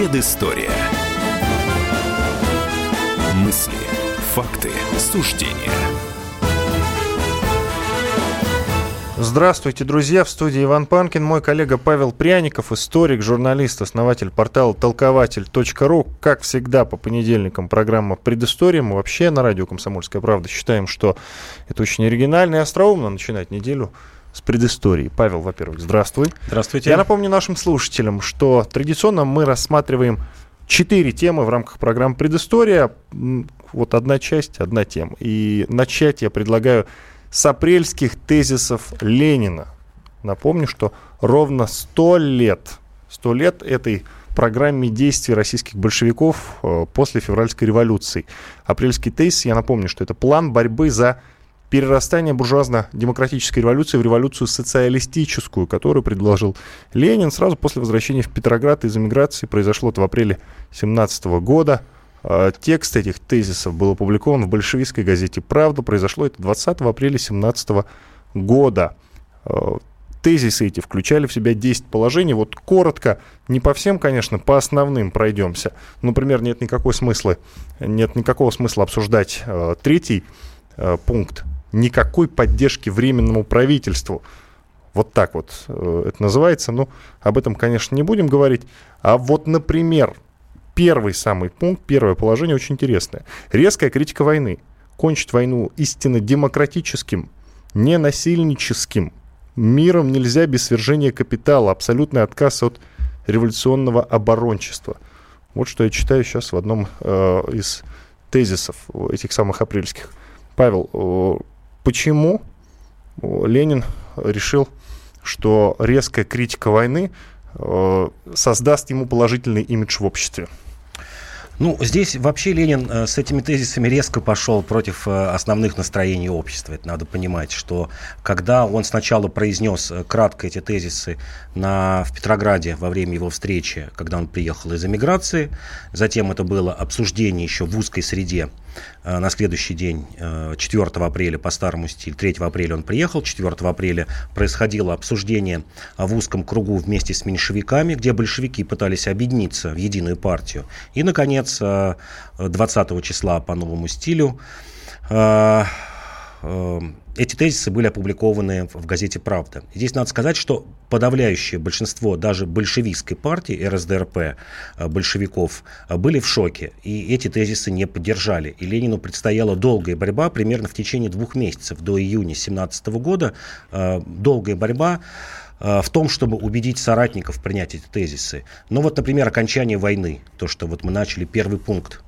Предыстория. Мысли, факты, суждения. Здравствуйте, друзья! В студии Иван Панкин, мой коллега Павел Пряников, историк, журналист, основатель портала толкователь.ру. Как всегда, по понедельникам программа «Предыстория». Мы вообще на радио «Комсомольская правда» считаем, что это очень оригинально и остроумно начинать неделю с предыстории. Павел, во-первых, здравствуй. Здравствуйте. Я напомню нашим слушателям, что традиционно мы рассматриваем четыре темы в рамках программы «Предыстория». Вот одна часть, одна тема. И начать я предлагаю с апрельских тезисов Ленина. Напомню, что ровно сто лет, сто лет этой программе действий российских большевиков э, после февральской революции. Апрельский тезис, я напомню, что это план борьбы за перерастание буржуазно-демократической революции в революцию социалистическую, которую предложил Ленин сразу после возвращения в Петроград из эмиграции. Произошло это в апреле 17 года. А, текст этих тезисов был опубликован в большевистской газете «Правда». Произошло это 20 апреля 17 года. А, тезисы эти включали в себя 10 положений. Вот коротко, не по всем, конечно, по основным пройдемся. Например, нет никакой смысла, нет никакого смысла обсуждать э, третий пункт. Никакой поддержки временному правительству. Вот так вот э, это называется. Ну, об этом, конечно, не будем говорить. А вот, например, первый самый пункт, первое положение очень интересное. Резкая критика войны. Кончить войну истинно демократическим, ненасильническим миром нельзя без свержения капитала, абсолютный отказ от революционного оборончества. Вот что я читаю сейчас в одном э, из тезисов этих самых апрельских. Павел, почему Ленин решил, что резкая критика войны э, создаст ему положительный имидж в обществе? Ну, здесь вообще Ленин э, с этими тезисами резко пошел против э, основных настроений общества. Это надо понимать, что когда он сначала произнес кратко эти тезисы на, в Петрограде во время его встречи, когда он приехал из эмиграции, затем это было обсуждение еще в узкой среде на следующий день, 4 э, апреля по старому стилю, 3 апреля он приехал, 4 апреля происходило обсуждение в узком кругу вместе с меньшевиками, где большевики пытались объединиться в единую партию. И, наконец, 20 э, числа по новому стилю эти тезисы были опубликованы в газете «Правда». Здесь надо сказать, что подавляющее большинство даже большевистской партии, РСДРП, э, большевиков, э, были в шоке. И эти тезисы не поддержали. И Ленину предстояла долгая борьба, примерно в течение двух месяцев, до июня 2017 года. Э, долгая борьба в том, чтобы убедить соратников принять эти тезисы. Но вот, например, окончание войны, то, что вот мы начали, первый пункт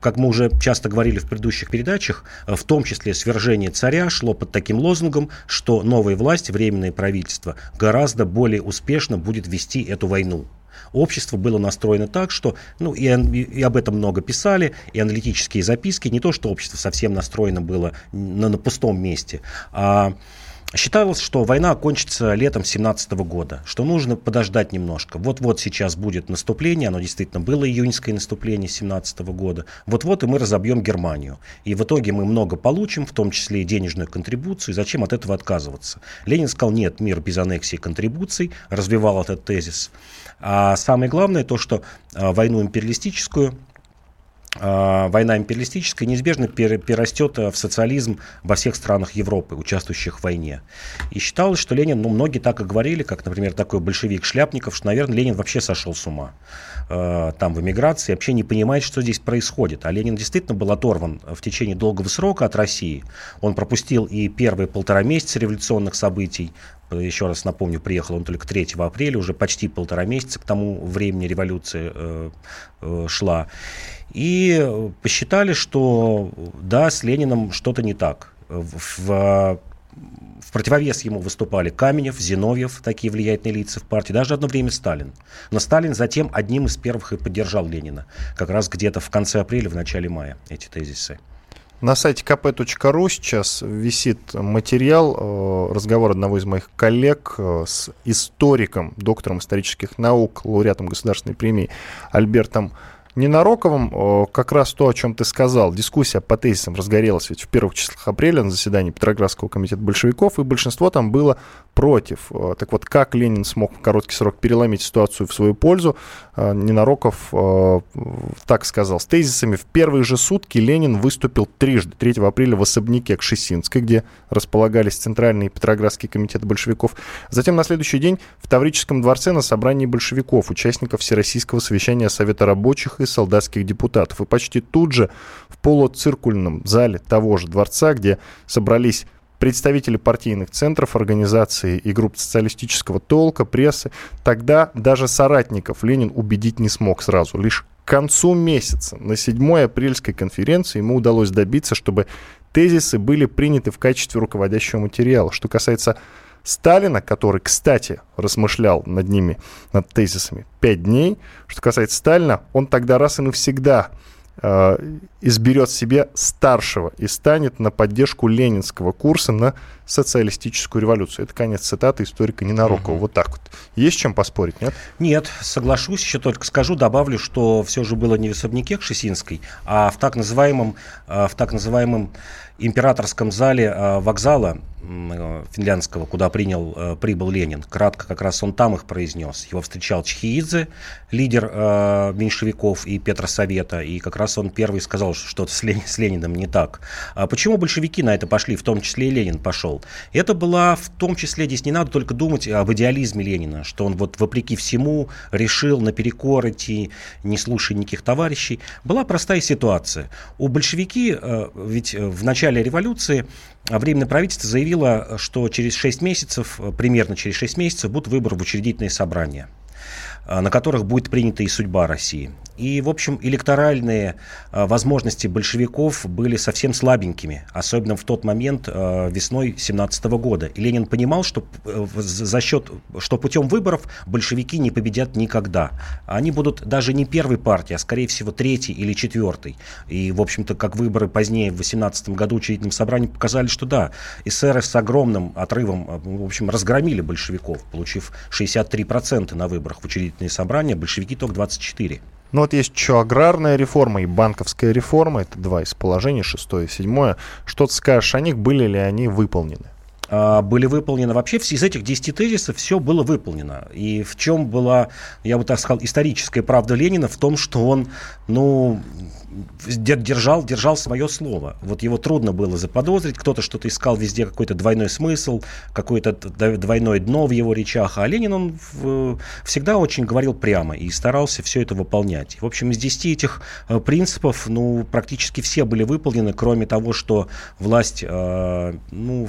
как мы уже часто говорили в предыдущих передачах, э, в том числе свержение царя шло под таким лозунгом, что новая власть, временное правительство, гораздо более успешно будет вести эту войну. Общество было настроено так, что, ну, и, и об этом много писали, и аналитические записки, не то, что общество совсем настроено было на, на пустом месте, а Считалось, что война окончится летом 17 года, что нужно подождать немножко. Вот-вот сейчас будет наступление, оно действительно было июньское наступление 17 года. Вот-вот и мы разобьем Германию. И в итоге мы много получим, в том числе и денежную контрибуцию. И зачем от этого отказываться? Ленин сказал, нет, мир без аннексии и контрибуций, развивал этот тезис. А самое главное то, что а, войну империалистическую война империалистическая неизбежно перерастет э, в социализм во всех странах Европы, участвующих в войне. И считалось, что Ленин, ну, многие так и говорили, как, например, такой большевик Шляпников, что, наверное, Ленин вообще сошел с ума э, там в эмиграции, вообще не понимает, что здесь происходит. А Ленин действительно был оторван в течение долгого срока от России. Он пропустил и первые полтора месяца революционных событий, еще раз напомню, приехал он только 3 апреля, уже почти полтора месяца к тому времени революция э, э, шла. И посчитали, что да, с Лениным что-то не так. В, в, в противовес ему выступали Каменев, Зиновьев, такие влиятельные лица в партии, даже одно время Сталин. Но Сталин затем одним из первых и поддержал Ленина, как раз где-то в конце апреля, в начале мая, эти тезисы. На сайте kp.ru сейчас висит материал, э, разговор одного из моих коллег э, с историком, доктором исторических наук, лауреатом государственной премии Альбертом Ненароковым как раз то, о чем ты сказал. Дискуссия по тезисам разгорелась ведь в первых числах апреля на заседании Петроградского комитета большевиков, и большинство там было против. Так вот, как Ленин смог в короткий срок переломить ситуацию в свою пользу, Ненароков так сказал. С тезисами в первые же сутки Ленин выступил трижды. 3 апреля в особняке Кшесинской, где располагались центральные Петроградские комитеты большевиков. Затем на следующий день в Таврическом дворце на собрании большевиков, участников Всероссийского совещания Совета рабочих и солдатских депутатов. И почти тут же в полуциркульном зале того же дворца, где собрались представители партийных центров, организаций и групп социалистического толка, прессы, тогда даже соратников Ленин убедить не смог сразу. Лишь к концу месяца, на 7 апрельской конференции, ему удалось добиться, чтобы тезисы были приняты в качестве руководящего материала. Что касается Сталина, который, кстати, размышлял над ними, над тезисами, пять дней. Что касается Сталина, он тогда раз и навсегда э, изберет себе старшего и станет на поддержку ленинского курса на социалистическую революцию. Это конец цитаты историка Ненарокова. Угу. Вот так вот. Есть чем поспорить, нет? Нет, соглашусь. Еще только скажу, добавлю, что все же было не в особняке Кшесинской, а в так называемом, э, в так называемом императорском зале э, вокзала финляндского, куда принял, э, прибыл Ленин. Кратко как раз он там их произнес. Его встречал Чхиидзе, лидер э, меньшевиков и Петросовета, и как раз он первый сказал, что что-то с, Лен, с Лениным не так. А почему большевики на это пошли, в том числе и Ленин пошел? Это была в том числе, здесь не надо только думать об идеализме Ленина, что он вот вопреки всему решил наперекор идти, не слушая никаких товарищей. Была простая ситуация. У большевики, э, ведь в начале начале революции Временное правительство заявило, что через 6 месяцев, примерно через 6 месяцев, будут выборы в учредительные собрания на которых будет принята и судьба России. И, в общем, электоральные э, возможности большевиков были совсем слабенькими, особенно в тот момент э, весной 17 года. И Ленин понимал, что э, за счет, что путем выборов большевики не победят никогда. Они будут даже не первой партией, а скорее всего третьей или четвертой. И, в общем-то, как выборы позднее в 18 году учредительном собрании показали, что да, эсеры с огромным отрывом, в общем, разгромили большевиков, получив 63% на выборах в учредительные собрания, большевики только 24%. Ну вот есть еще аграрная реформа и банковская реформа. Это два из положений, шестое и седьмое. Что ты скажешь о них, были ли они выполнены? А, были выполнены. Вообще из этих 10 тезисов все было выполнено. И в чем была, я бы так сказал, историческая правда Ленина в том, что он, ну, держал, держал свое слово. Вот его трудно было заподозрить, кто-то что-то искал везде, какой-то двойной смысл, какое-то двойное дно в его речах, а Ленин, он в, всегда очень говорил прямо и старался все это выполнять. В общем, из 10 этих э, принципов, ну, практически все были выполнены, кроме того, что власть, э, ну,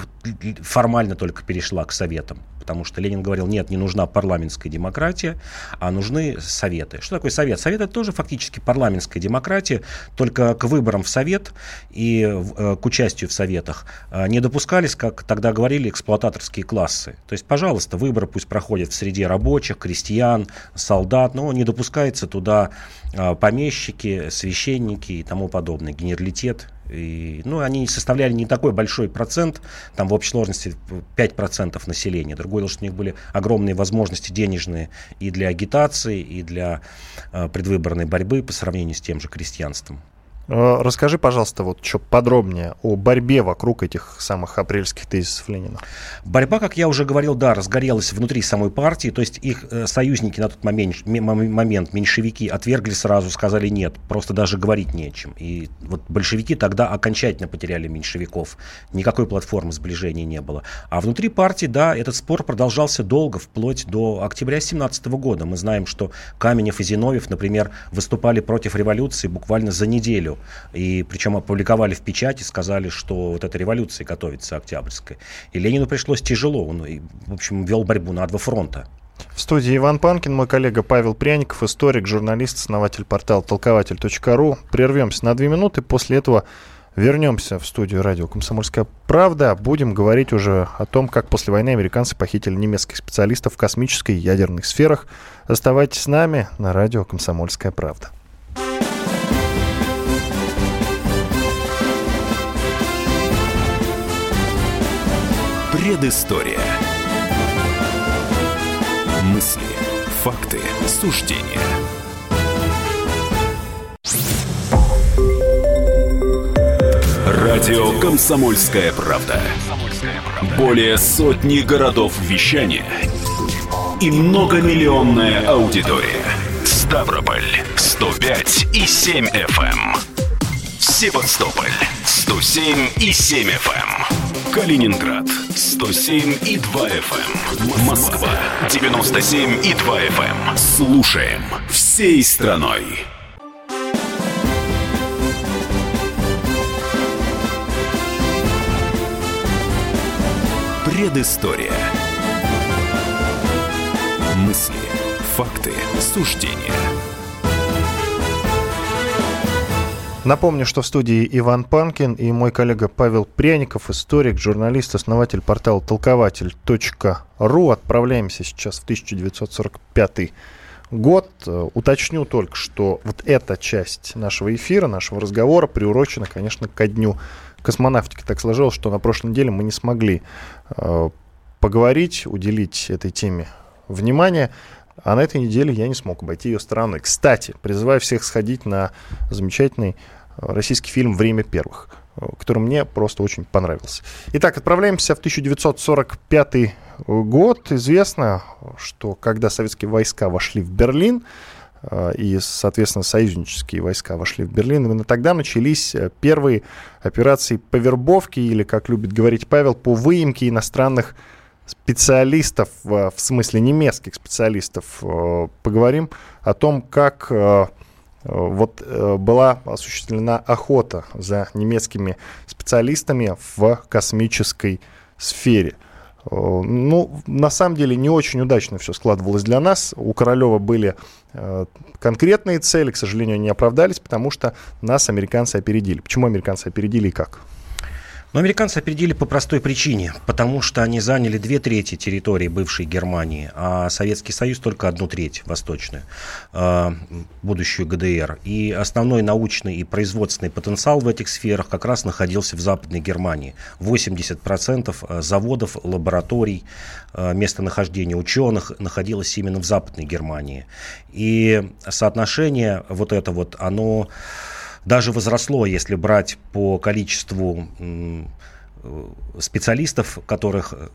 формально только перешла к советам потому что Ленин говорил, нет, не нужна парламентская демократия, а нужны советы. Что такое совет? Совет это тоже фактически парламентская демократия, только к выборам в совет и э, к участию в советах э, не допускались, как тогда говорили, эксплуататорские классы. То есть, пожалуйста, выборы пусть проходят в среде рабочих, крестьян, солдат, но не допускается туда э, помещики, священники и тому подобное, генералитет и, ну, они составляли не такой большой процент, там в общей сложности 5% населения. Другое дело, что у них были огромные возможности денежные и для агитации, и для э, предвыборной борьбы по сравнению с тем же крестьянством. Э, расскажи, пожалуйста, вот что подробнее о борьбе вокруг этих самых апрельских тезисов Ленина. Борьба, как я уже говорил, да, разгорелась внутри самой партии, то есть их э, союзники на тот момент, момент, меньшевики, отвергли сразу, сказали нет, просто даже говорить не о чем. И вот большевики тогда окончательно потеряли меньшевиков, никакой платформы сближения не было. А внутри партии, да, этот спор продолжался долго, вплоть до октября 17 года. Мы знаем, что Каменев и Зиновьев, например, выступали против революции буквально за неделю и причем опубликовали в печати, сказали, что вот эта революция готовится, Октябрьская. И Ленину пришлось тяжело. Он, в общем, вел борьбу на два фронта. В студии Иван Панкин, мой коллега Павел Пряников, историк, журналист, основатель портала толкователь.ру. Прервемся на две минуты, после этого вернемся в студию радио «Комсомольская правда». Будем говорить уже о том, как после войны американцы похитили немецких специалистов в космической и ядерных сферах. Оставайтесь с нами на радио «Комсомольская правда». Предыстория. Мысли, факты, суждения. Радио «Комсомольская правда». Более сотни городов вещания и многомиллионная аудитория. Ставрополь 105 и 7 FM. Эм. Севастополь 107 и 7 FM. Эм. Калининград 107 и 2 FM. Эм. Москва 97 и 2 FM. Слушаем всей страной. Предыстория. Мысли, факты, суждения. Напомню, что в студии Иван Панкин и мой коллега Павел Пряников, историк, журналист, основатель портала толкователь.ру. Отправляемся сейчас в 1945 год. Уточню только, что вот эта часть нашего эфира, нашего разговора приурочена, конечно, ко дню космонавтики. Так сложилось, что на прошлой неделе мы не смогли э, поговорить, уделить этой теме внимание. А на этой неделе я не смог обойти ее стороной. Кстати, призываю всех сходить на замечательный э, российский фильм «Время первых», э, который мне просто очень понравился. Итак, отправляемся в 1945 год. Известно, что когда советские войска вошли в Берлин, э, и, соответственно, союзнические войска вошли в Берлин. Именно тогда начались первые операции по вербовке, или, как любит говорить Павел, по выемке иностранных специалистов, в смысле немецких специалистов, э, поговорим о том, как э, вот э, была осуществлена охота за немецкими специалистами в космической сфере. Ну, на самом деле, не очень удачно все складывалось для нас. У Королева были конкретные цели, к сожалению, не оправдались, потому что нас американцы опередили. Почему американцы опередили и как? Но американцы опередили по простой причине, потому что они заняли две трети территории бывшей Германии, а Советский Союз только одну треть восточную, э, будущую ГДР. И основной научный и производственный потенциал в этих сферах как раз находился в Западной Германии. 80% э, заводов, лабораторий, э, местонахождения ученых находилось именно в Западной Германии. И соотношение вот это вот, оно даже возросло, если брать по количеству э, специалистов, которых э,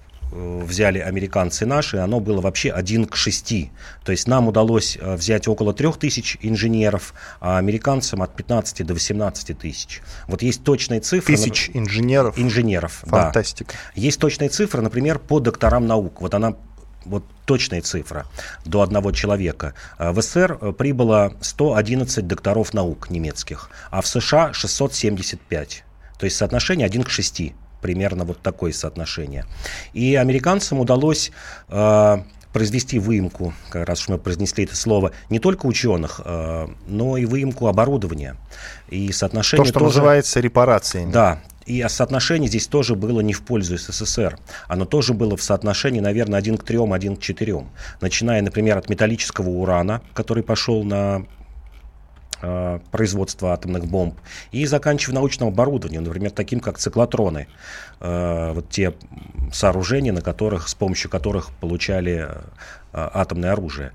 взяли американцы наши, оно было вообще 1 к 6. То есть нам удалось э, взять около 3000 инженеров, а американцам от 15 до 18 тысяч. Вот есть точные цифры. Тысяч инженеров? Инженеров, Фантастика. Да. Есть точные цифры, например, по докторам наук. Вот она вот точная цифра, до одного человека. Э, в СССР э, прибыло 111 докторов наук немецких, а в США 675. То есть соотношение 1 к 6 примерно вот такое соотношение. И американцам удалось э, произвести выемку, как раз мы произнесли это слово, не только ученых, э, но и выемку оборудования. И соотношение То, что тоже, называется репарациями. Да, и соотношение здесь тоже было не в пользу СССР. Оно тоже было в соотношении, наверное, один к трем, один к четырем. Начиная, например, от металлического урана, который пошел на э, производство атомных бомб, и заканчивая научным оборудованием, например, таким как циклотроны, э, вот те сооружения, на которых, с помощью которых получали э, атомное оружие.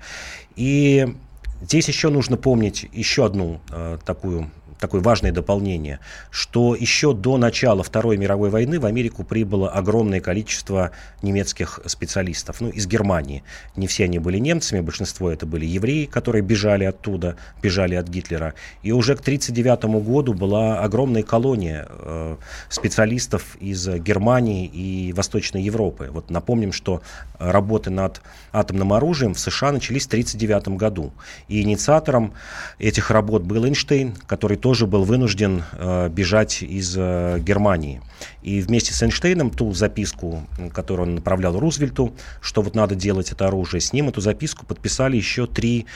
И здесь еще нужно помнить еще одну э, такую такое важное дополнение, что еще до начала Второй мировой войны в Америку прибыло огромное количество немецких специалистов, ну, из Германии. Не все они были немцами, большинство это были евреи, которые бежали оттуда, бежали от Гитлера. И уже к 1939 году была огромная колония э, специалистов из Германии и Восточной Европы. Вот напомним, что работы над атомным оружием в США начались в 1939 году. И инициатором этих работ был Эйнштейн, который тоже тоже был вынужден э, бежать из э, Германии. И вместе с Эйнштейном ту записку, которую он направлял Рузвельту, что вот надо делать это оружие, с ним эту записку подписали еще три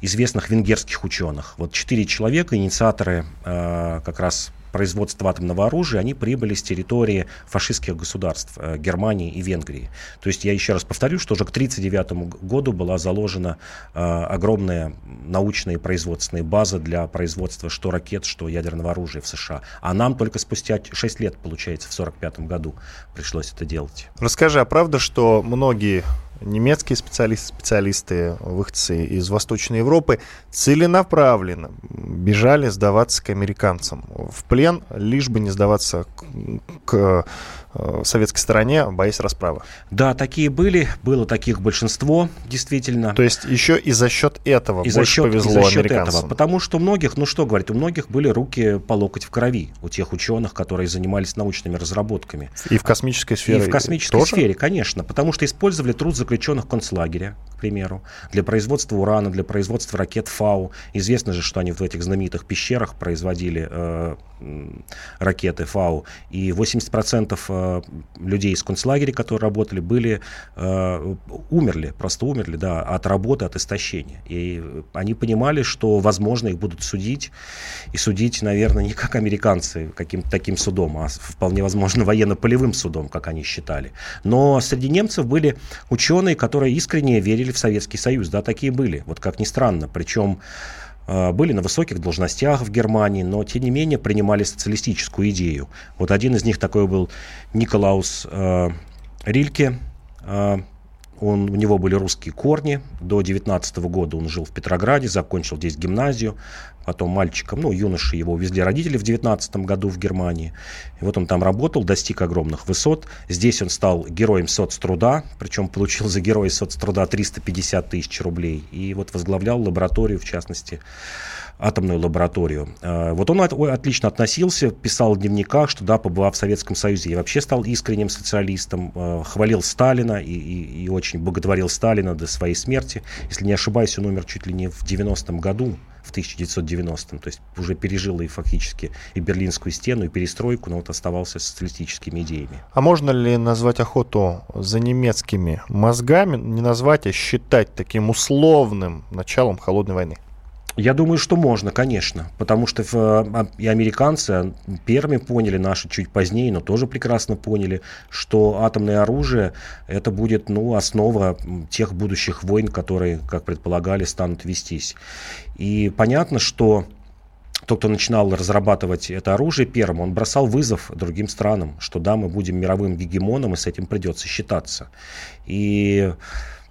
известных венгерских ученых. Вот четыре человека, инициаторы э, как раз производства атомного оружия, они прибыли с территории фашистских государств э, Германии и Венгрии. То есть я еще раз повторю, что уже к 1939 году была заложена э, огромная научная и производственная база для производства что ракет, что ядерного оружия в США. А нам только спустя 6 лет, получается, в 1945 году пришлось это делать. Расскажи, а правда, что многие немецкие специалисты, специалисты, выходцы из Восточной Европы, целенаправленно бежали сдаваться к американцам в плен, лишь бы не сдаваться к, к советской стороне, боясь расправы. Да, такие были, было таких большинство, действительно. То есть еще и за счет этого и больше за счет, повезло и за счет американцам. Этого, потому что у многих, ну что говорить, у многих были руки по локоть в крови, у тех ученых, которые занимались научными разработками. И в космической сфере. И в космической тоже? сфере, конечно, потому что использовали труд заключенных концлагеря, к примеру, для производства урана, для производства ракет ФАУ. Известно же, что они в этих знаменитых пещерах производили э, ракеты ФАУ, и 80% э, людей из концлагеря, которые работали, были, э, умерли, просто умерли, да, от работы, от истощения. И они понимали, что, возможно, их будут судить, и судить, наверное, не как американцы каким-то таким судом, а вполне возможно военно-полевым судом, как они считали. Но среди немцев были ученые, которые искренне верили в Советский Союз, да, такие были, вот как ни странно, причем были на высоких должностях в Германии, но тем не менее принимали социалистическую идею. Вот один из них такой был Николаус э, Рильке. Э, он, у него были русские корни. До 19 года он жил в Петрограде, закончил здесь гимназию. Потом мальчиком, ну, юношей его увезли родители в 19 году в Германии. И вот он там работал, достиг огромных высот. Здесь он стал героем соцтруда, причем получил за героя соцтруда 350 тысяч рублей. И вот возглавлял лабораторию, в частности, атомную лабораторию. А, вот он отлично относился, писал в дневниках, что да, побывав в Советском Союзе, я вообще стал искренним социалистом, а, хвалил Сталина и, и, и очень боготворил Сталина до своей смерти. Если не ошибаюсь, он умер чуть ли не в 90-м году, в 1990-м, то есть уже пережил и фактически и Берлинскую стену, и перестройку, но вот оставался социалистическими идеями. А можно ли назвать охоту за немецкими мозгами, не назвать, а считать таким условным началом холодной войны? Я думаю, что можно, конечно, потому что а, и американцы первыми поняли, наши чуть позднее, но тоже прекрасно поняли, что атомное оружие это будет ну, основа тех будущих войн, которые, как предполагали, станут вестись. И понятно, что тот, кто начинал разрабатывать это оружие первым, он бросал вызов другим странам, что да, мы будем мировым гегемоном, и с этим придется считаться. И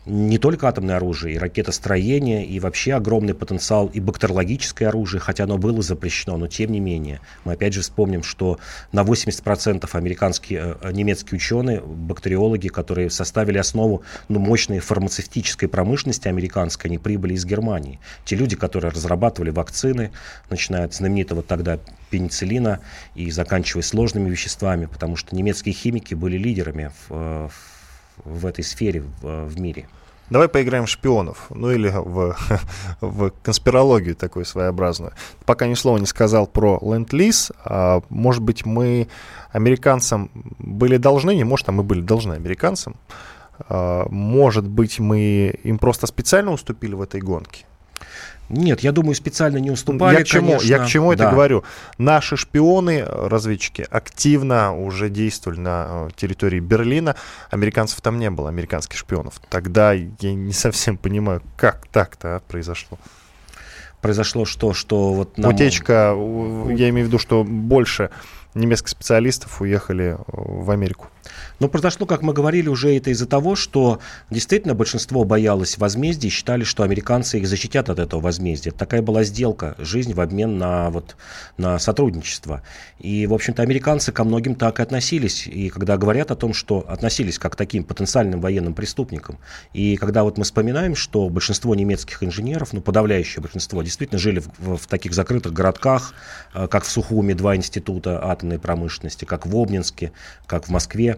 не только атомное оружие, и ракетостроение, и вообще огромный потенциал и бактериологическое оружие, хотя оно было запрещено, но тем не менее. Мы опять же вспомним, что на 80% американские, э, немецкие ученые, бактериологи, которые составили основу ну, мощной фармацевтической промышленности американской, они прибыли из Германии. Те люди, которые разрабатывали вакцины, начиная от знаменитого тогда пенициллина и заканчивая сложными веществами, потому что немецкие химики были лидерами в, э, в, в этой сфере в, в мире. Давай поиграем в шпионов, ну или в, в конспирологию такую своеобразную. Пока ни слова не сказал про ленд-лиз, а, может быть, мы американцам были должны, не может, а мы были должны американцам, а, может быть, мы им просто специально уступили в этой гонке. Нет, я думаю, специально не уступали. Я к чему, конечно. я к чему да. это говорю? Наши шпионы, разведчики, активно уже действовали на э, территории Берлина. Американцев там не было, американских шпионов. Тогда я не совсем понимаю, как так-то а, произошло. Произошло что? Что вот нам... Утечка, я имею в виду, что больше немецких специалистов уехали э, в Америку. Но произошло, как мы говорили, уже это из-за того, что действительно большинство боялось возмездия и считали, что американцы их защитят от этого возмездия. Такая была сделка, жизнь в обмен на, вот, на сотрудничество. И, в общем-то, американцы ко многим так и относились. И когда говорят о том, что относились как к таким потенциальным военным преступникам. И когда вот мы вспоминаем, что большинство немецких инженеров, ну, подавляющее большинство, действительно жили в, в таких закрытых городках, э, как в Сухуме два института атомной промышленности, как в Обнинске, как в Москве.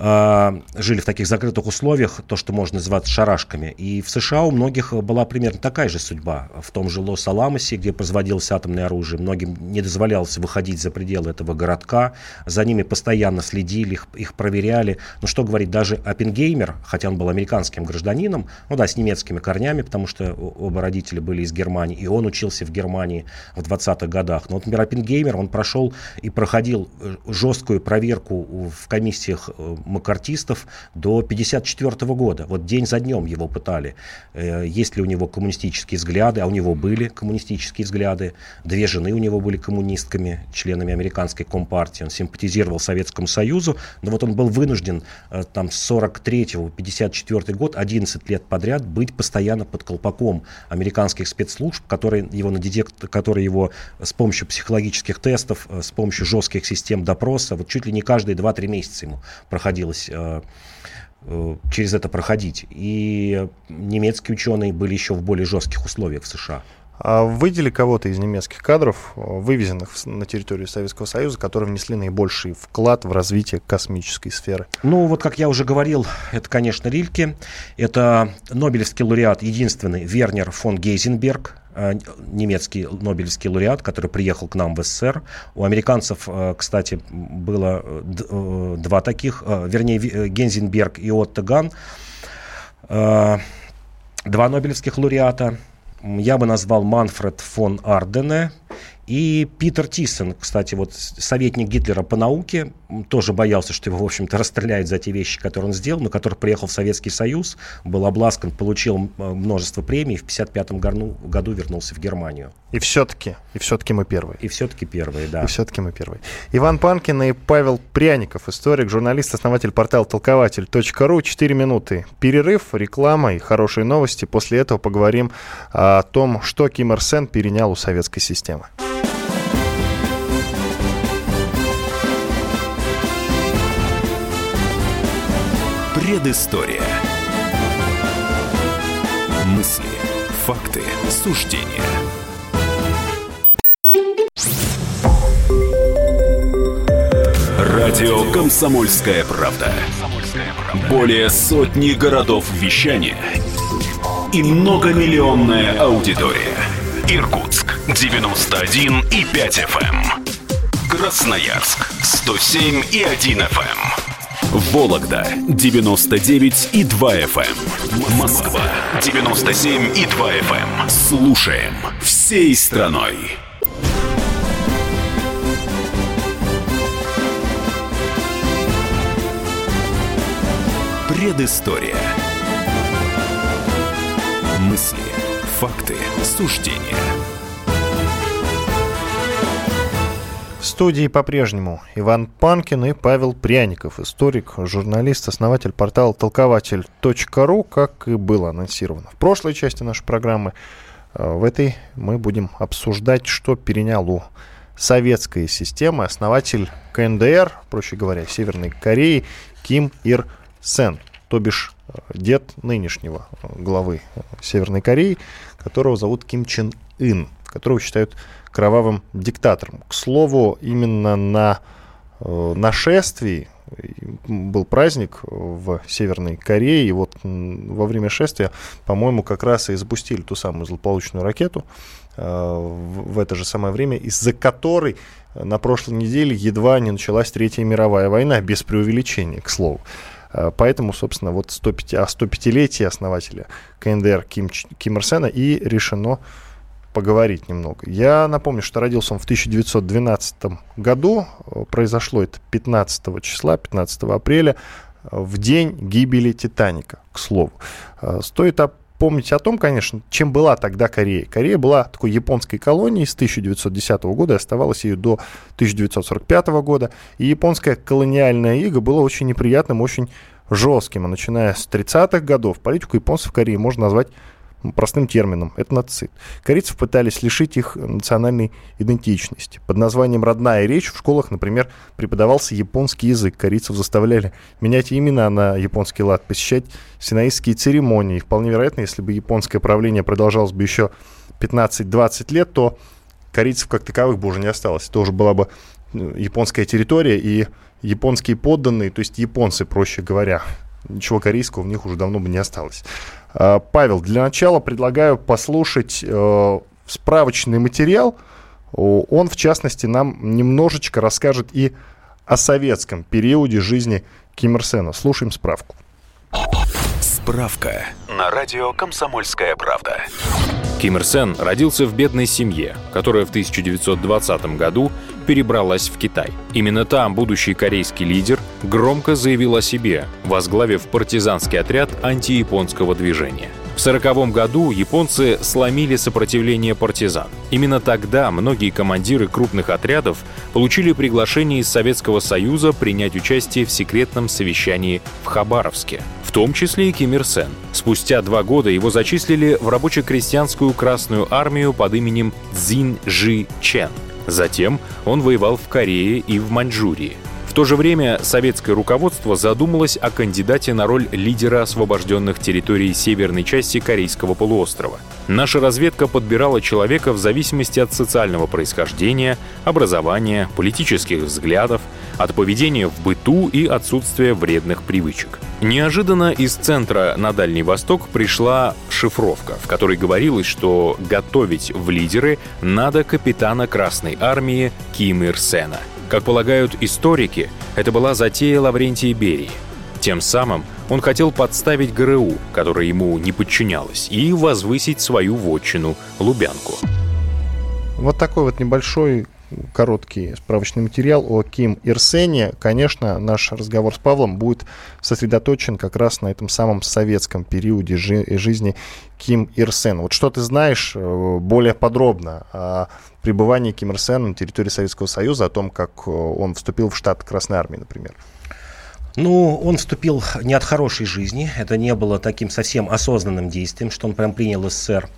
А, жили в таких закрытых условиях, то, что можно называть шарашками. И в США у многих была примерно такая же судьба. В том же Лос-Аламосе, где производилось атомное оружие, многим не дозволялось выходить за пределы этого городка. За ними постоянно следили, их, их проверяли. Ну, что говорить, даже Оппенгеймер, хотя он был американским гражданином, ну да, с немецкими корнями, потому что оба родителя были из Германии, и он учился в Германии в 20-х годах. Но вот, например, Оппенгеймер, он прошел и проходил э, жесткую проверку в комиссиях э, макартистов до 1954 года. Вот день за днем его пытали. Э, есть ли у него коммунистические взгляды, а у него были коммунистические взгляды. Две жены у него были коммунистками, членами американской компартии. Он симпатизировал Советскому Союзу, но вот он был вынужден э, там с 43 по 54 год, 11 лет подряд быть постоянно под колпаком американских спецслужб, которые его, на детект, которые его с помощью психологических тестов, э, с помощью жестких систем допроса, вот чуть ли не каждые 2-3 месяца ему проходилось э, э, через это проходить. И немецкие ученые были еще в более жестких условиях в США. А выдели кого-то из немецких кадров, вывезенных на территорию Советского Союза, которые внесли наибольший вклад в развитие космической сферы? Ну, вот как я уже говорил, это, конечно, Рильке. Это Нобелевский лауреат, единственный, Вернер фон Гейзенберг, Э, немецкий Нобелевский лауреат, который приехал к нам в СССР. У американцев, э, кстати, было э, два таких, вернее, Гензенберг и Отто Ган. Два Нобелевских лауреата. Я бы назвал Манфред фон Ардене и Питер Тиссен, кстати, вот советник Гитлера по науке, тоже боялся, что его, в общем-то, расстреляют за те вещи, которые он сделал, но который приехал в Советский Союз, был обласкан, получил множество премий, в 1955 году, году вернулся в Германию. И все-таки, и все-таки мы первые. И все-таки первые, да. И все-таки мы первые. Иван Панкин и Павел Пряников, историк, журналист, основатель портала толкователь.ру. Четыре минуты. Перерыв, реклама и хорошие новости. После этого поговорим о том, что Ким Ир Сен перенял у советской системы. Предыстория. Мысли, факты, суждения. Радио «Комсомольская правда». Более сотни городов вещания и многомиллионная аудитория. Иркутск 91 и 5 FM. Эм. Красноярск 107 и 1 FM. Вологда 99 и 2 FM. Эм. Москва 97 и 2 FM. Эм. Слушаем всей страной. Предыстория. Мысли, факты, суждения – студии по-прежнему Иван Панкин и Павел Пряников, историк, журналист, основатель портала толкователь.ру, как и было анонсировано. В прошлой части нашей программы, э, в этой мы будем обсуждать, что перенял у советской системы основатель КНДР, проще говоря, Северной Кореи, Ким Ир Сен, то бишь э, дед нынешнего э, главы Северной Кореи, которого зовут Ким Чен Ын, которого считают кровавым диктатором. К слову, именно на э, нашествии был праздник в Северной Корее, и вот во время шествия, по-моему, как раз и запустили ту самую злополучную ракету э, в это же самое время, из-за которой на прошлой неделе едва не началась Третья мировая война, без преувеличения, к слову. Э, поэтому, собственно, вот 105, о 105-летии основателя КНДР Ким, Ким Ир Сена и решено поговорить немного. Я напомню, что родился он в 1912 году. Произошло это 15 числа, 15 апреля, в день гибели Титаника, к слову. Э, стоит помнить о том, конечно, чем была тогда Корея. Корея была такой японской колонией с 1910 года и оставалась ее до 1945 года. И японское колониальное иго было очень неприятным, очень жестким. А начиная с 30-х годов политику японцев в Корее можно назвать простым термином, это нацит. Корейцев пытались лишить их национальной идентичности. Под названием «родная речь» в школах, например, преподавался японский язык. Корейцев заставляли менять имена на японский лад, посещать синаистские церемонии. Вполне вероятно, если бы японское правление продолжалось бы еще 15-20 лет, то корейцев как таковых бы уже не осталось. Это уже была бы ну, японская территория и японские подданные, то есть японцы, проще говоря. Ничего корейского в них уже давно бы не осталось. А, Павел, для начала предлагаю послушать э, справочный материал. Он, в частности, нам немножечко расскажет и о советском периоде жизни Ким Ир Сена. Слушаем справку. Справка на радио «Комсомольская правда». Ким Ир Сен родился в бедной семье, которая в 1920 году перебралась в Китай. Именно там будущий корейский лидер громко заявил о себе, возглавив партизанский отряд антияпонского движения. В 1940 году японцы сломили сопротивление партизан. Именно тогда многие командиры крупных отрядов получили приглашение из Советского Союза принять участие в секретном совещании в Хабаровске, в том числе и Ким Ир Сен. Спустя два года его зачислили в рабоче-крестьянскую Красную армию под именем Цзин Жи Чен. Затем он воевал в Корее и в Маньчжурии то же время советское руководство задумалось о кандидате на роль лидера освобожденных территорий северной части Корейского полуострова. Наша разведка подбирала человека в зависимости от социального происхождения, образования, политических взглядов, от поведения в быту и отсутствия вредных привычек. Неожиданно из центра на Дальний Восток пришла шифровка, в которой говорилось, что готовить в лидеры надо капитана Красной Армии Ким Ир Сена – как полагают историки, это была затея Лаврентия Берии. Тем самым он хотел подставить ГРУ, которая ему не подчинялась, и возвысить свою вотчину Лубянку. Вот такой вот небольшой короткий справочный материал о Ким Ирсене. Конечно, наш разговор с Павлом будет сосредоточен как раз на этом самом советском периоде жи- жизни Ким Ир Сен. Вот что ты знаешь э, более подробно о пребывании Ким Ир Сена на территории Советского Союза, о том, как э, он вступил в штат Красной Армии, например? Ну, он вступил не от хорошей жизни. Это не было таким совсем осознанным действием, что он прям принял СССР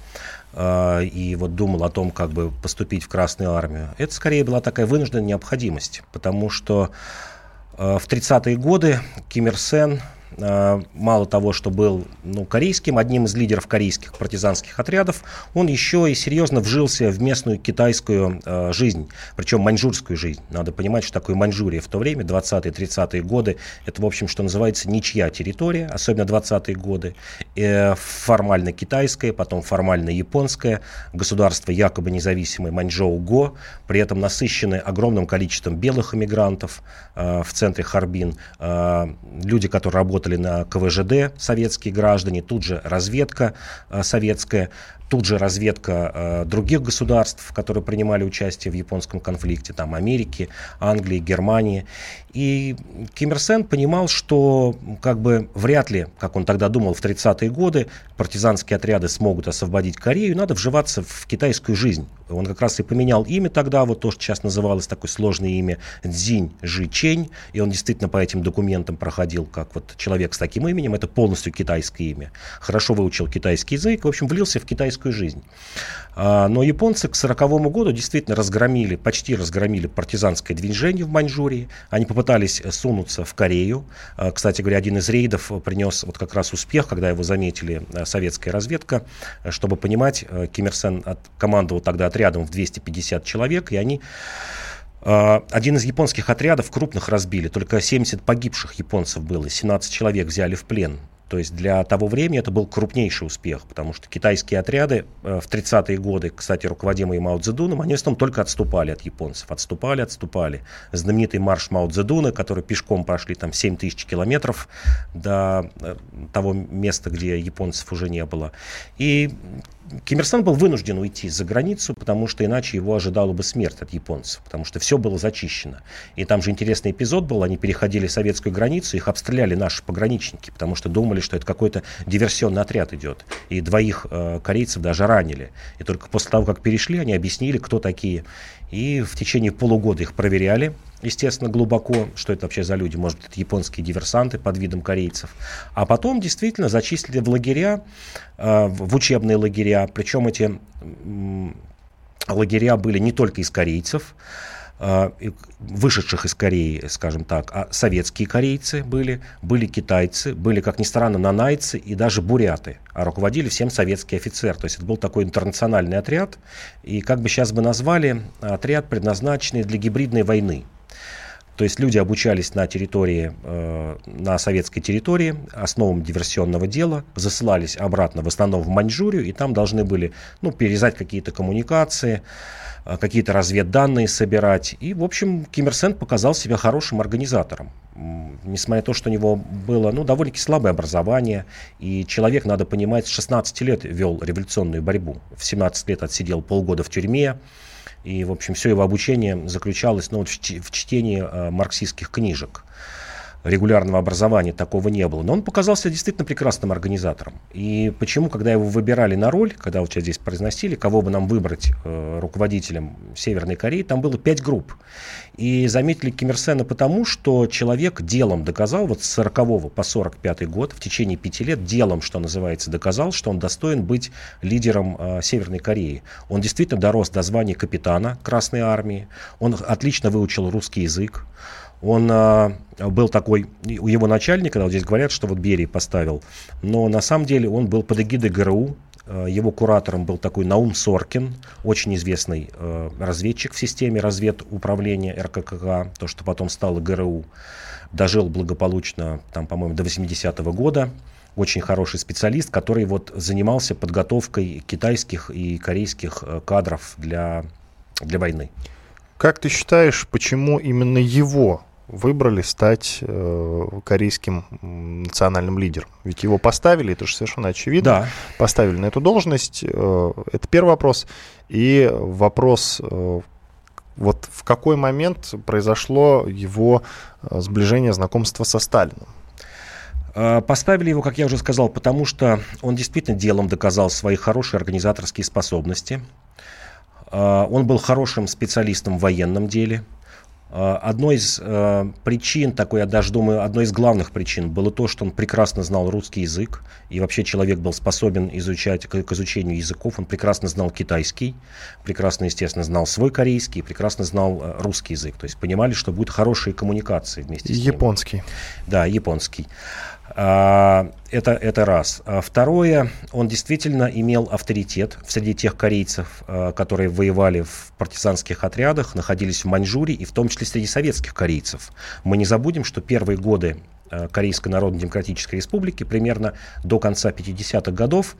э, и вот думал о том, как бы поступить в Красную Армию. Это скорее была такая вынужденная необходимость, потому что э, в 30-е годы Ким Ир Сен мало того, что был ну, корейским, одним из лидеров корейских партизанских отрядов, он еще и серьезно вжился в местную китайскую э, жизнь, причем маньчжурскую жизнь. Надо понимать, что такое Маньчжурия в то время, 20-30-е годы, это, в общем, что называется, ничья территория, особенно 20-е годы, э, формально китайская, потом формально японское, государство якобы независимое Маньчжоу-Го, при этом насыщенное огромным количеством белых иммигрантов э, в центре Харбин, э, люди, которые работают работали на КВЖД, советские граждане, тут же разведка э, советская, тут же разведка э, других государств, которые принимали участие в японском конфликте, там Америки, Англии, Германии. И Ким Ир Сен понимал, что как бы вряд ли, как он тогда думал в 30-е годы, партизанские отряды смогут освободить Корею, надо вживаться в китайскую жизнь. Он как раз и поменял имя тогда, вот то, что сейчас называлось такое сложное имя Цзинь Жи Чень, и он действительно по этим документам проходил как вот человек с таким именем, это полностью китайское имя. Хорошо выучил китайский язык, в общем, влился в китайскую человеческую жизнь. А, но японцы к 1940 году действительно разгромили, почти разгромили партизанское движение в Маньчжурии. Они попытались сунуться в Корею. А, кстати говоря, один из рейдов принес вот как раз успех, когда его заметили а, советская разведка. Чтобы понимать, Ким Ир Сен командовал тогда отрядом в 250 человек, и они один из японских отрядов крупных разбили, только 70 погибших японцев было, 17 человек взяли в плен. То есть для того времени это был крупнейший успех, потому что китайские отряды э, в 30-е годы, кстати, руководимые Мао Цзэдуном, они в основном только отступали от японцев. Отступали, отступали. Знаменитый марш Мао Цзэдуна, который пешком прошли там 7 тысяч километров до э, того места, где японцев уже не было. И Ким Ир Сен был вынужден уйти за границу, потому что иначе его ожидала бы смерть от японцев, потому что все было зачищено. И там же интересный эпизод был, они переходили советскую границу, их обстреляли наши пограничники, потому что думали, что это какой-то диверсионный отряд идет. И двоих э, корейцев даже ранили. И только после того, как перешли, они объяснили, кто такие. И в течение полугода их проверяли, естественно, глубоко, что это вообще за люди, может это японские диверсанты под видом корейцев. А потом действительно зачислили в лагеря, э, в учебные лагеря, причем эти лагеря были не только из корейцев, э, вышедших из Кореи, скажем так, а советские корейцы были, были китайцы, были, как ни странно, нанайцы и даже буряты, а руководили всем советский офицер. То есть это был такой интернациональный отряд, и как бы сейчас бы назвали, отряд, предназначенный для гибридной войны. То есть люди обучались на территории, э, на советской территории основам диверсионного дела, засылались обратно в основном в Маньчжурию, и там должны были ну, перерезать какие-то коммуникации, э, какие-то разведданные собирать. И, в общем, Ким Ир Сен показал себя хорошим организатором. Несмотря на то, что у него было ну, довольно-таки слабое образование, и человек, надо понимать, с 16 лет вел революционную борьбу. В 17 лет отсидел полгода в тюрьме, И, в общем, все его обучение заключалось ну, вот в, в чтении э, марксистских книжек регулярного образования такого не было. Но он показался действительно прекрасным организатором. И почему, когда его выбирали на роль, когда вот сейчас здесь произносили, кого бы нам выбрать э, руководителем Северной Кореи, там было пять групп. И заметили Ким Ир Сена потому, что человек делом доказал, вот с 40 по 45 год, в течение пяти лет делом, что называется, доказал, что он достоин быть лидером э, Северной Кореи. Он действительно дорос до звания капитана Красной Армии, он отлично выучил русский язык, он а, был такой, у его начальника, вот здесь говорят, что вот Берий поставил, но на самом деле он был под эгидой ГРУ, а, его куратором был такой Наум Соркин, очень известный э, разведчик в системе разведуправления РККК, то, что потом стало ГРУ. Дожил благополучно, там, по-моему, до 80-го года. Очень хороший специалист, который вот занимался подготовкой китайских и корейских э, кадров для, для войны. Как ты считаешь, почему именно его выбрали стать э, корейским национальным лидером. Ведь его поставили, это же совершенно очевидно. Да. Поставили на эту должность. Э, это первый вопрос. И вопрос, э, вот в какой момент произошло его сближение, знакомство со Сталином? Э, поставили его, как я уже сказал, потому что он действительно делом доказал свои хорошие организаторские способности. Он был хорошим специалистом в военном деле – одной из э, причин, такой, я даже думаю, одной из главных причин было то, что он прекрасно знал русский язык, и вообще человек был способен изучать, к, к изучению языков, он прекрасно знал китайский, прекрасно, естественно, знал свой корейский, прекрасно знал э, русский язык, то есть понимали, что будут хорошие коммуникации вместе с ним. Японский. Да, японский. А, это, это раз. А второе, он действительно имел авторитет среди тех корейцев, а, которые воевали в партизанских отрядах, находились в Маньчжурии, и в том числе среди советских корейцев. Мы не забудем, что первые годы Корейской Народно-Демократической Республики, примерно до конца 50-х годов,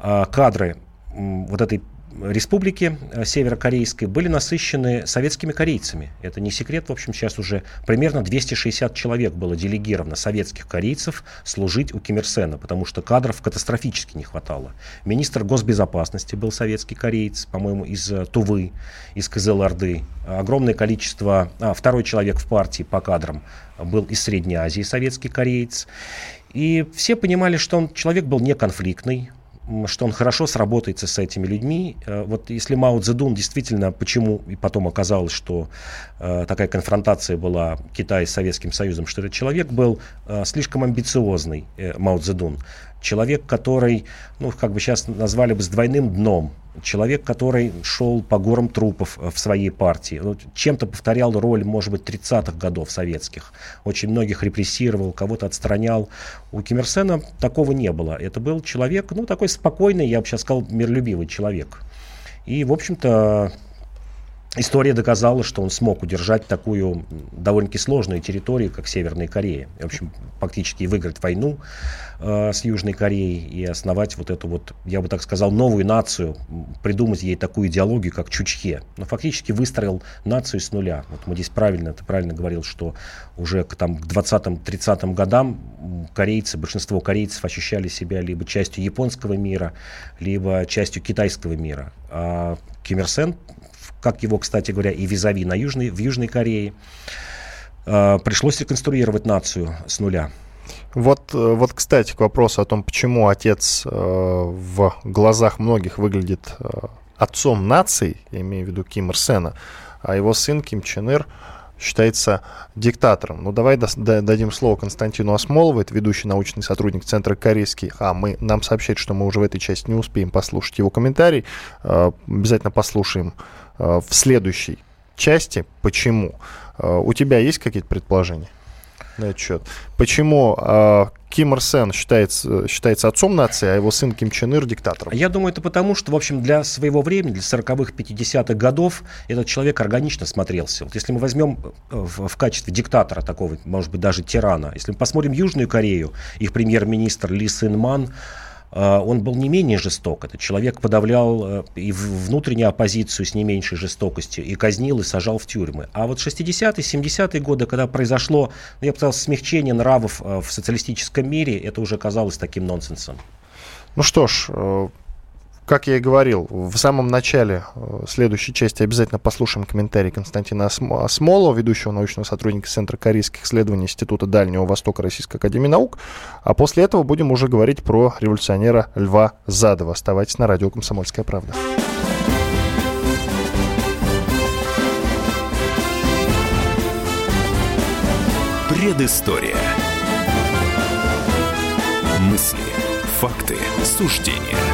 кадры вот этой республики э, северокорейской были насыщены советскими корейцами. Это не секрет, в общем, сейчас уже примерно 260 человек было делегировано советских корейцев служить у Ким Ир Сена, потому что кадров катастрофически не хватало. Министр госбезопасности был советский кореец, по-моему, из э, Тувы, из Кызыл-Орды. Огромное количество... А, второй человек в партии по кадрам был из Средней Азии, советский кореец. И все понимали, что он человек был неконфликтный, что он хорошо сработается с этими людьми. Э, вот если Мао Цзэдун действительно, почему и потом оказалось, что э, такая конфронтация была Китая с Советским Союзом, что этот человек был э, слишком амбициозный, э, Мао Цзэдун, человек, который, ну, как бы сейчас назвали бы с двойным дном, человек, который шел по горам трупов э, в своей партии, ну, чем-то повторял роль, может быть, 30-х годов советских, очень многих репрессировал, кого-то отстранял. У Ким Ир Сена такого не было. Это был человек, ну, такой спокойный, я бы сейчас сказал, миролюбивый человек. И, в общем-то, История доказала, что он смог удержать такую довольно-таки сложную территорию, как Северная Корея. В общем, фактически выиграть войну э, с Южной Кореей и основать вот эту вот, я бы так сказал, новую нацию, придумать ей такую идеологию, как Чучхе. Но фактически выстроил нацию с нуля. Вот мы здесь правильно, ты правильно говорил, что уже к, там, к 20-30 годам корейцы, большинство корейцев ощущали себя либо частью японского мира, либо частью китайского мира. А Ким Ир Сен как его, кстати говоря, и визави на Южной, в Южной Корее. Э, пришлось реконструировать нацию с нуля. Вот, э, вот, кстати, к вопросу о том, почему отец э, в глазах многих выглядит э, отцом нации, я имею в виду Ким Ир Сена, а его сын Ким Чен Ир считается диктатором. Ну, давай дадим слово Константину Осмолову, это ведущий научный сотрудник Центра Корейский. А, мы, нам сообщают, что мы уже в этой части не успеем послушать его комментарий. Э, обязательно послушаем в следующей части. Почему? Э, у тебя есть какие-то предположения? на этот счет. Почему э, Ким Ир Сен считается, считается отцом нации, а его сын Ким Чен Ир диктатором? Я думаю, это потому, что, в общем, для своего времени, для 40-х, 50-х годов этот человек органично смотрелся. Вот если мы возьмем э, в, в качестве диктатора такого, может быть, даже тирана, если мы посмотрим Южную Корею, их премьер-министр Ли Сын Ман, он был не менее жесток. Этот человек подавлял э, и внутреннюю оппозицию с не меньшей жестокостью, и казнил, и сажал в тюрьмы. А вот 60-е, 70-е годы, когда произошло, ну, я бы смягчение нравов э, в социалистическом мире, это уже казалось таким нонсенсом. Ну что ж, э, как я и говорил, в самом начале э, следующей части обязательно послушаем комментарий Константина Осмолова, ведущего научного сотрудника Центра корейских исследований Института Дальнего Востока Российской Академии Наук. А после этого будем уже говорить про революционера Льва Задова. Оставайтесь на радио «Комсомольская правда». Предыстория. Мысли, факты, суждения –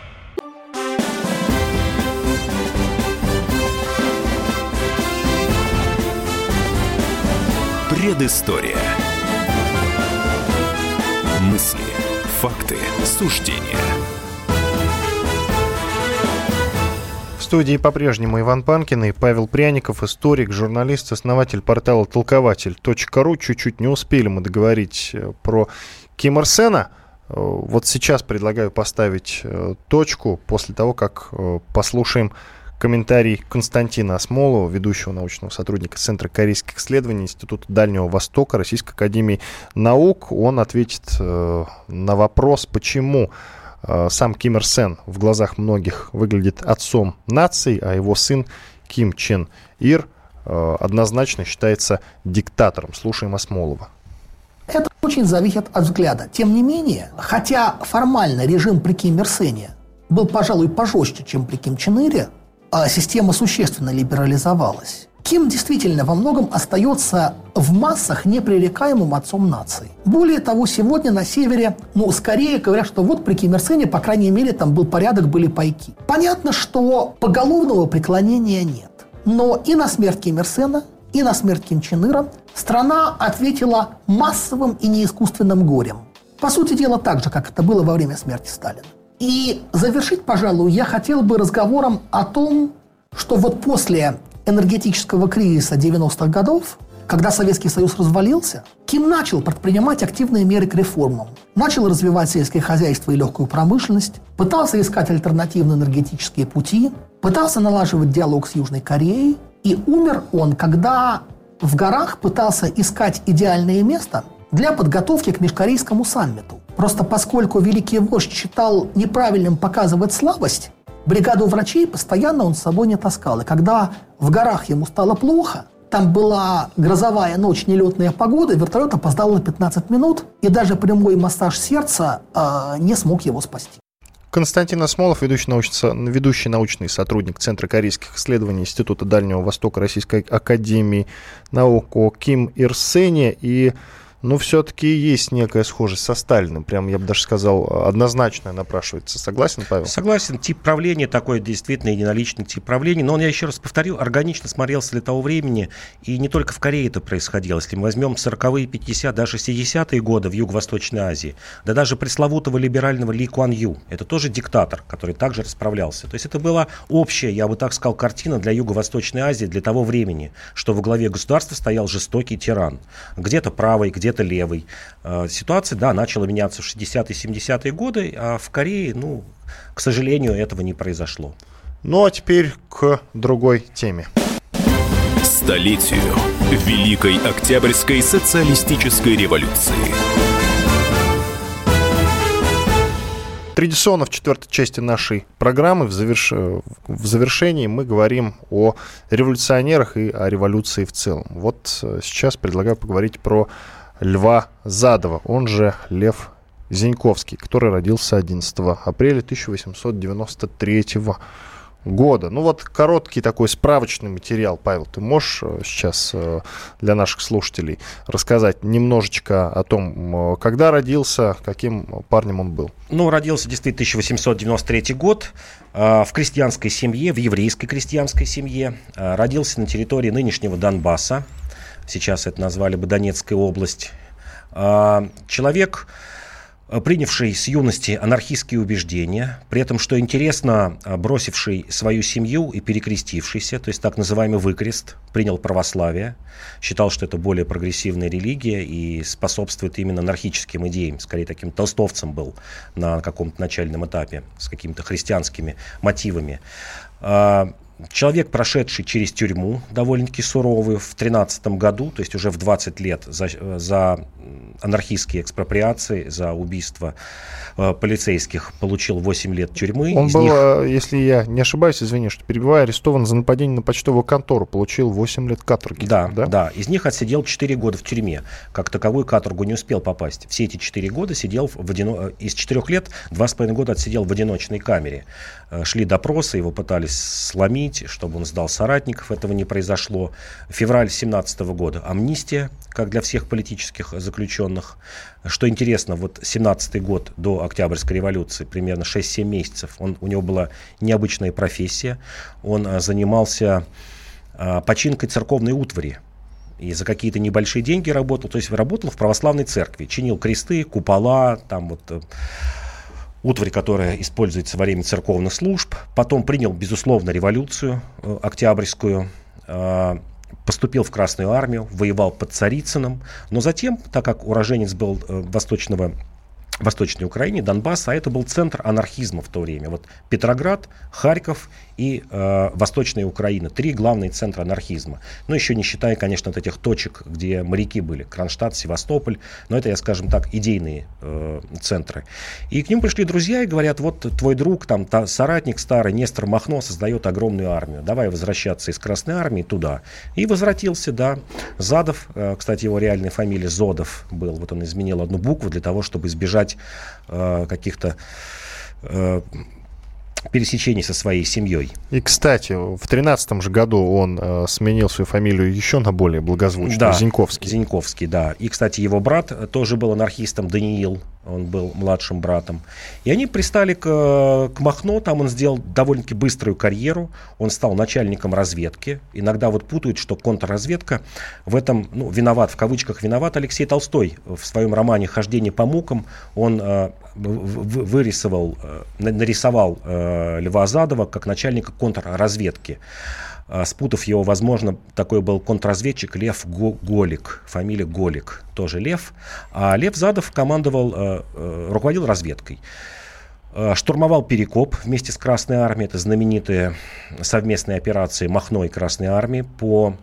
Предыстория. Мысли, факты, суждения. В студии по-прежнему Иван Панкин и Павел Пряников, историк, журналист, основатель портала толкователь.ру. Чуть-чуть не успели мы договорить э, про Ким Ир Сена. Э, вот сейчас предлагаю поставить э, точку после того, как послушаем комментарий Константина Осмолова, ведущего научного сотрудника Центра корейских исследований Института Дальнего Востока Российской Академии Наук. Он ответит э, на вопрос, почему э, сам Ким Ир Сен в глазах многих выглядит отцом нации, а его сын Ким Чен Ир э, однозначно считается диктатором. Слушаем Осмолова. Это очень зависит от взгляда. Тем не менее, хотя формально режим при Ким Ир Сене был, пожалуй, пожестче, чем при Ким Чен Ире, а система существенно либерализовалась. Ким действительно во многом остается в массах непререкаемым отцом нации. Более того, сегодня на севере, ну, скорее говорят, что вот при Ким Ир Сене, по крайней мере, там был порядок, были пайки. Понятно, что поголовного преклонения нет. Но и на смерть Ким Ир Сена, и на смерть Ким Чен Ира страна ответила массовым и неискусственным горем. По сути дела, так же, как это было во время смерти Сталина. И завершить, пожалуй, я хотел бы разговором о том, что вот после энергетического кризиса 90-х годов, когда Советский Союз развалился, Ким начал предпринимать активные меры к реформам. Начал развивать сельское хозяйство и легкую промышленность, пытался искать альтернативные энергетические пути, пытался налаживать диалог с Южной Кореей, и умер он, когда в горах пытался искать идеальное место для подготовки к межкорейскому саммиту. Просто поскольку великий вождь считал неправильным показывать слабость, бригаду врачей постоянно он с собой не таскал. И когда в горах ему стало плохо, там была грозовая ночь, нелетная погода, вертолет опоздал на 15 минут, и даже прямой массаж сердца э, не смог его спасти. Константин Осмолов, ведущий, научный, ведущий научный сотрудник Центра корейских исследований Института Дальнего Востока Российской Академии наук Ким Ир Сене. И но все-таки есть некая схожесть со Сталиным. Прям, я бы даже сказал, однозначно напрашивается. Согласен, Павел? Согласен. Тип правления такой действительно единоличный тип правления. Но он, я еще раз повторю, органично смотрелся для того времени. И не только в Корее это происходило. Если мы возьмем 40-е, 50-е, даже 60-е годы в Юго-Восточной Азии, да даже пресловутого либерального Ли Куан Ю, это тоже диктатор, который также расправлялся. То есть это была общая, я бы так сказал, картина для Юго-Восточной Азии для того времени, что во главе государства стоял жестокий тиран. Где-то правый, где где-то левый. Э, ситуация, да, начала меняться в 60-е, 70-е годы, а в Корее, ну, к сожалению, этого не произошло. Ну, а теперь к другой теме. Столетию Великой Октябрьской социалистической революции. Традиционно в четвертой части нашей программы в, заверш... в завершении мы говорим о революционерах и о революции в целом. Вот э, сейчас предлагаю поговорить про Льва Задова, он же Лев Зиньковский, который родился 11 апреля 1893 года. Ну вот короткий такой справочный материал, Павел, ты можешь э, сейчас э, для наших слушателей рассказать немножечко о том, когда родился, каким парнем он был? Ну, родился действительно 1893 год э, в крестьянской семье, в еврейской крестьянской семье. Родился на территории нынешнего Донбасса сейчас это назвали бы Донецкая область, а, человек принявший с юности анархистские убеждения, при этом, что интересно, бросивший свою семью и перекрестившийся, то есть так называемый выкрест, принял православие, считал, что это более прогрессивная религия и способствует именно анархическим идеям, скорее таким толстовцем был на каком-то начальном этапе с какими-то христианскими мотивами. Человек, прошедший через тюрьму, довольно-таки суровую, в 13 году, то есть уже в 20 лет за, за анархистские экспроприации, за убийство э, полицейских, получил 8 лет тюрьмы. Он Из был, них... э, если я не ошибаюсь, извини, что перебиваю, арестован за нападение на почтовую контору, получил 8 лет каторги. Да, да, да. Из них отсидел 4 года в тюрьме. Как таковую каторгу не успел попасть. Все эти 4 года сидел в одино... Э, из 4 лет 2,5 года отсидел в одиночной камере. Э, шли допросы, его пытались сломить, чтобы он сдал соратников. Этого не произошло. Февраль 17 года амнистия, как для всех политических заключенных. Что интересно, вот 17 год до Октябрьской революции, примерно 6-7 месяцев, он, у него была необычная профессия. Он а, занимался а, починкой церковной утвари и за какие-то небольшие деньги работал. То есть работал в православной церкви, чинил кресты, купола, там вот э, утварь, которая используется во время церковных служб. Потом принял, безусловно, революцию э, октябрьскую, э, поступил в Красную армию, воевал под Царицыным, но затем, так как уроженец был э, восточного Восточной Украине, Донбасса, а это был центр анархизма в то время. Вот Петроград, Харьков и э, Восточная Украина. Три главные центра анархизма. Ну, еще не считая, конечно, вот этих точек, где моряки были. Кронштадт, Севастополь. Но это, я скажем так, идейные э, центры. И к ним пришли друзья и говорят, вот твой друг, там, та, соратник старый, Нестор Махно, создает огромную армию. Давай возвращаться из Красной армии туда. И возвратился, да. Задов, э, кстати, его реальная фамилия Зодов был. Вот он изменил одну букву для того, чтобы избежать э, каких-то э, пересечений со своей семьей. И, кстати, в тринадцатом же году он э, сменил свою фамилию еще на более благозвучную, Да, Зиньковский. Зиньковский, да. И, кстати, его брат тоже был анархистом, Даниил, он был младшим братом. И они пристали к, к Махно, там он сделал довольно-таки быструю карьеру, он стал начальником разведки. Иногда вот путают, что контрразведка в этом, ну, виноват, в кавычках виноват Алексей Толстой. В своем романе «Хождение по мукам» он э, вырисовал, э, на- нарисовал э, Льва Задова как начальника контрразведки. А, спутав его, возможно, такой был контрразведчик Лев Го- Голик, фамилия Голик, тоже Лев. А Лев Задов командовал, э, э, руководил разведкой. Э, Штурмовал Перекоп вместе с Красной Армией. Это знаменитые совместные операции Махно и Красной Армии по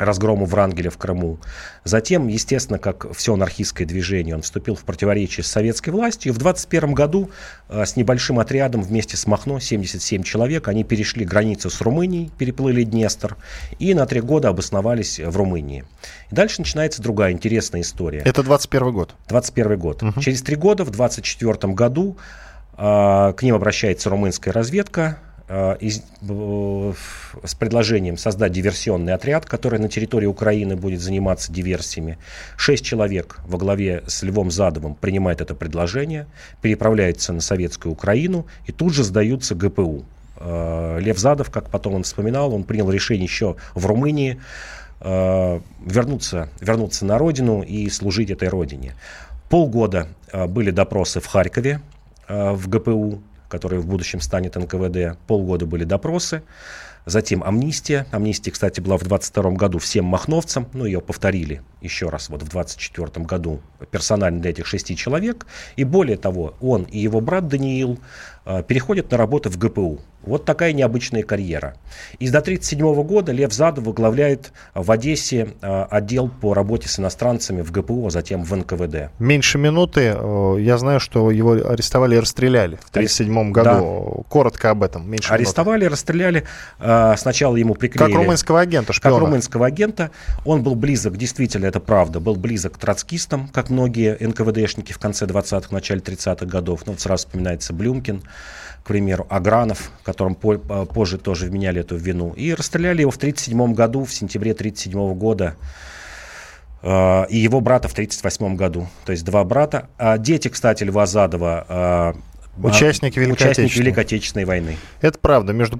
разгрому Врангеля в Крыму. Затем, естественно, как все анархистское движение, он вступил в противоречие с советской властью. И в 21 году э, с небольшим отрядом вместе с Махно, 77 человек, они перешли границу с Румынией, переплыли Днестр и на три года обосновались в Румынии. И дальше начинается другая интересная история. Это 21 год. 21 год. Через три года, в 24 году, э, к ним обращается румынская разведка из- э, с предложением создать диверсионный отряд, который на территории Украины будет заниматься диверсиями. Шесть человек во главе с Львом Задовым принимает это предложение, переправляются на советскую Украину и тут же сдаются ГПУ. Э, Лев Задов, как потом он вспоминал, он принял решение еще в Румынии э, вернуться, вернуться на родину и служить этой родине. Полгода э, были допросы в Харькове, э, в ГПУ, который в будущем станет НКВД. Полгода были допросы. Затем амнистия. Амнистия, кстати, была в 22 году всем махновцам. Ну, ее повторили еще раз вот в 24 году персонально для этих шести человек. И более того, он и его брат Даниил э, переходят на работу в ГПУ. Вот такая необычная карьера. И до 1937 года Лев Задов возглавляет в Одессе э, отдел по работе с иностранцами в ГПУ, а затем в НКВД. Меньше минуты. э, Я знаю, что его арестовали и расстреляли в 1937 году. Коротко об этом. Меньше минуты. Арестовали, расстреляли. Э, Сначала ему приклеили... Как румынского агента, Как шпиона. румынского агента. Он был близок, действительно, это правда, был близок к троцкистам, как многие НКВДшники в конце 20-х, начале 30-х годов. Ну, вот сразу вспоминается Блюмкин, примеру, Агранов, которым по- позже тоже вменяли эту вину. И расстреляли его в 1937 году, в сентябре 1937 года. Э, И его брата в 1938 году. То есть два брата. А дети, кстати, Льва Задова... э, Участники Великой участники Отечественной. Великой Отечественной войны. Это правда. Между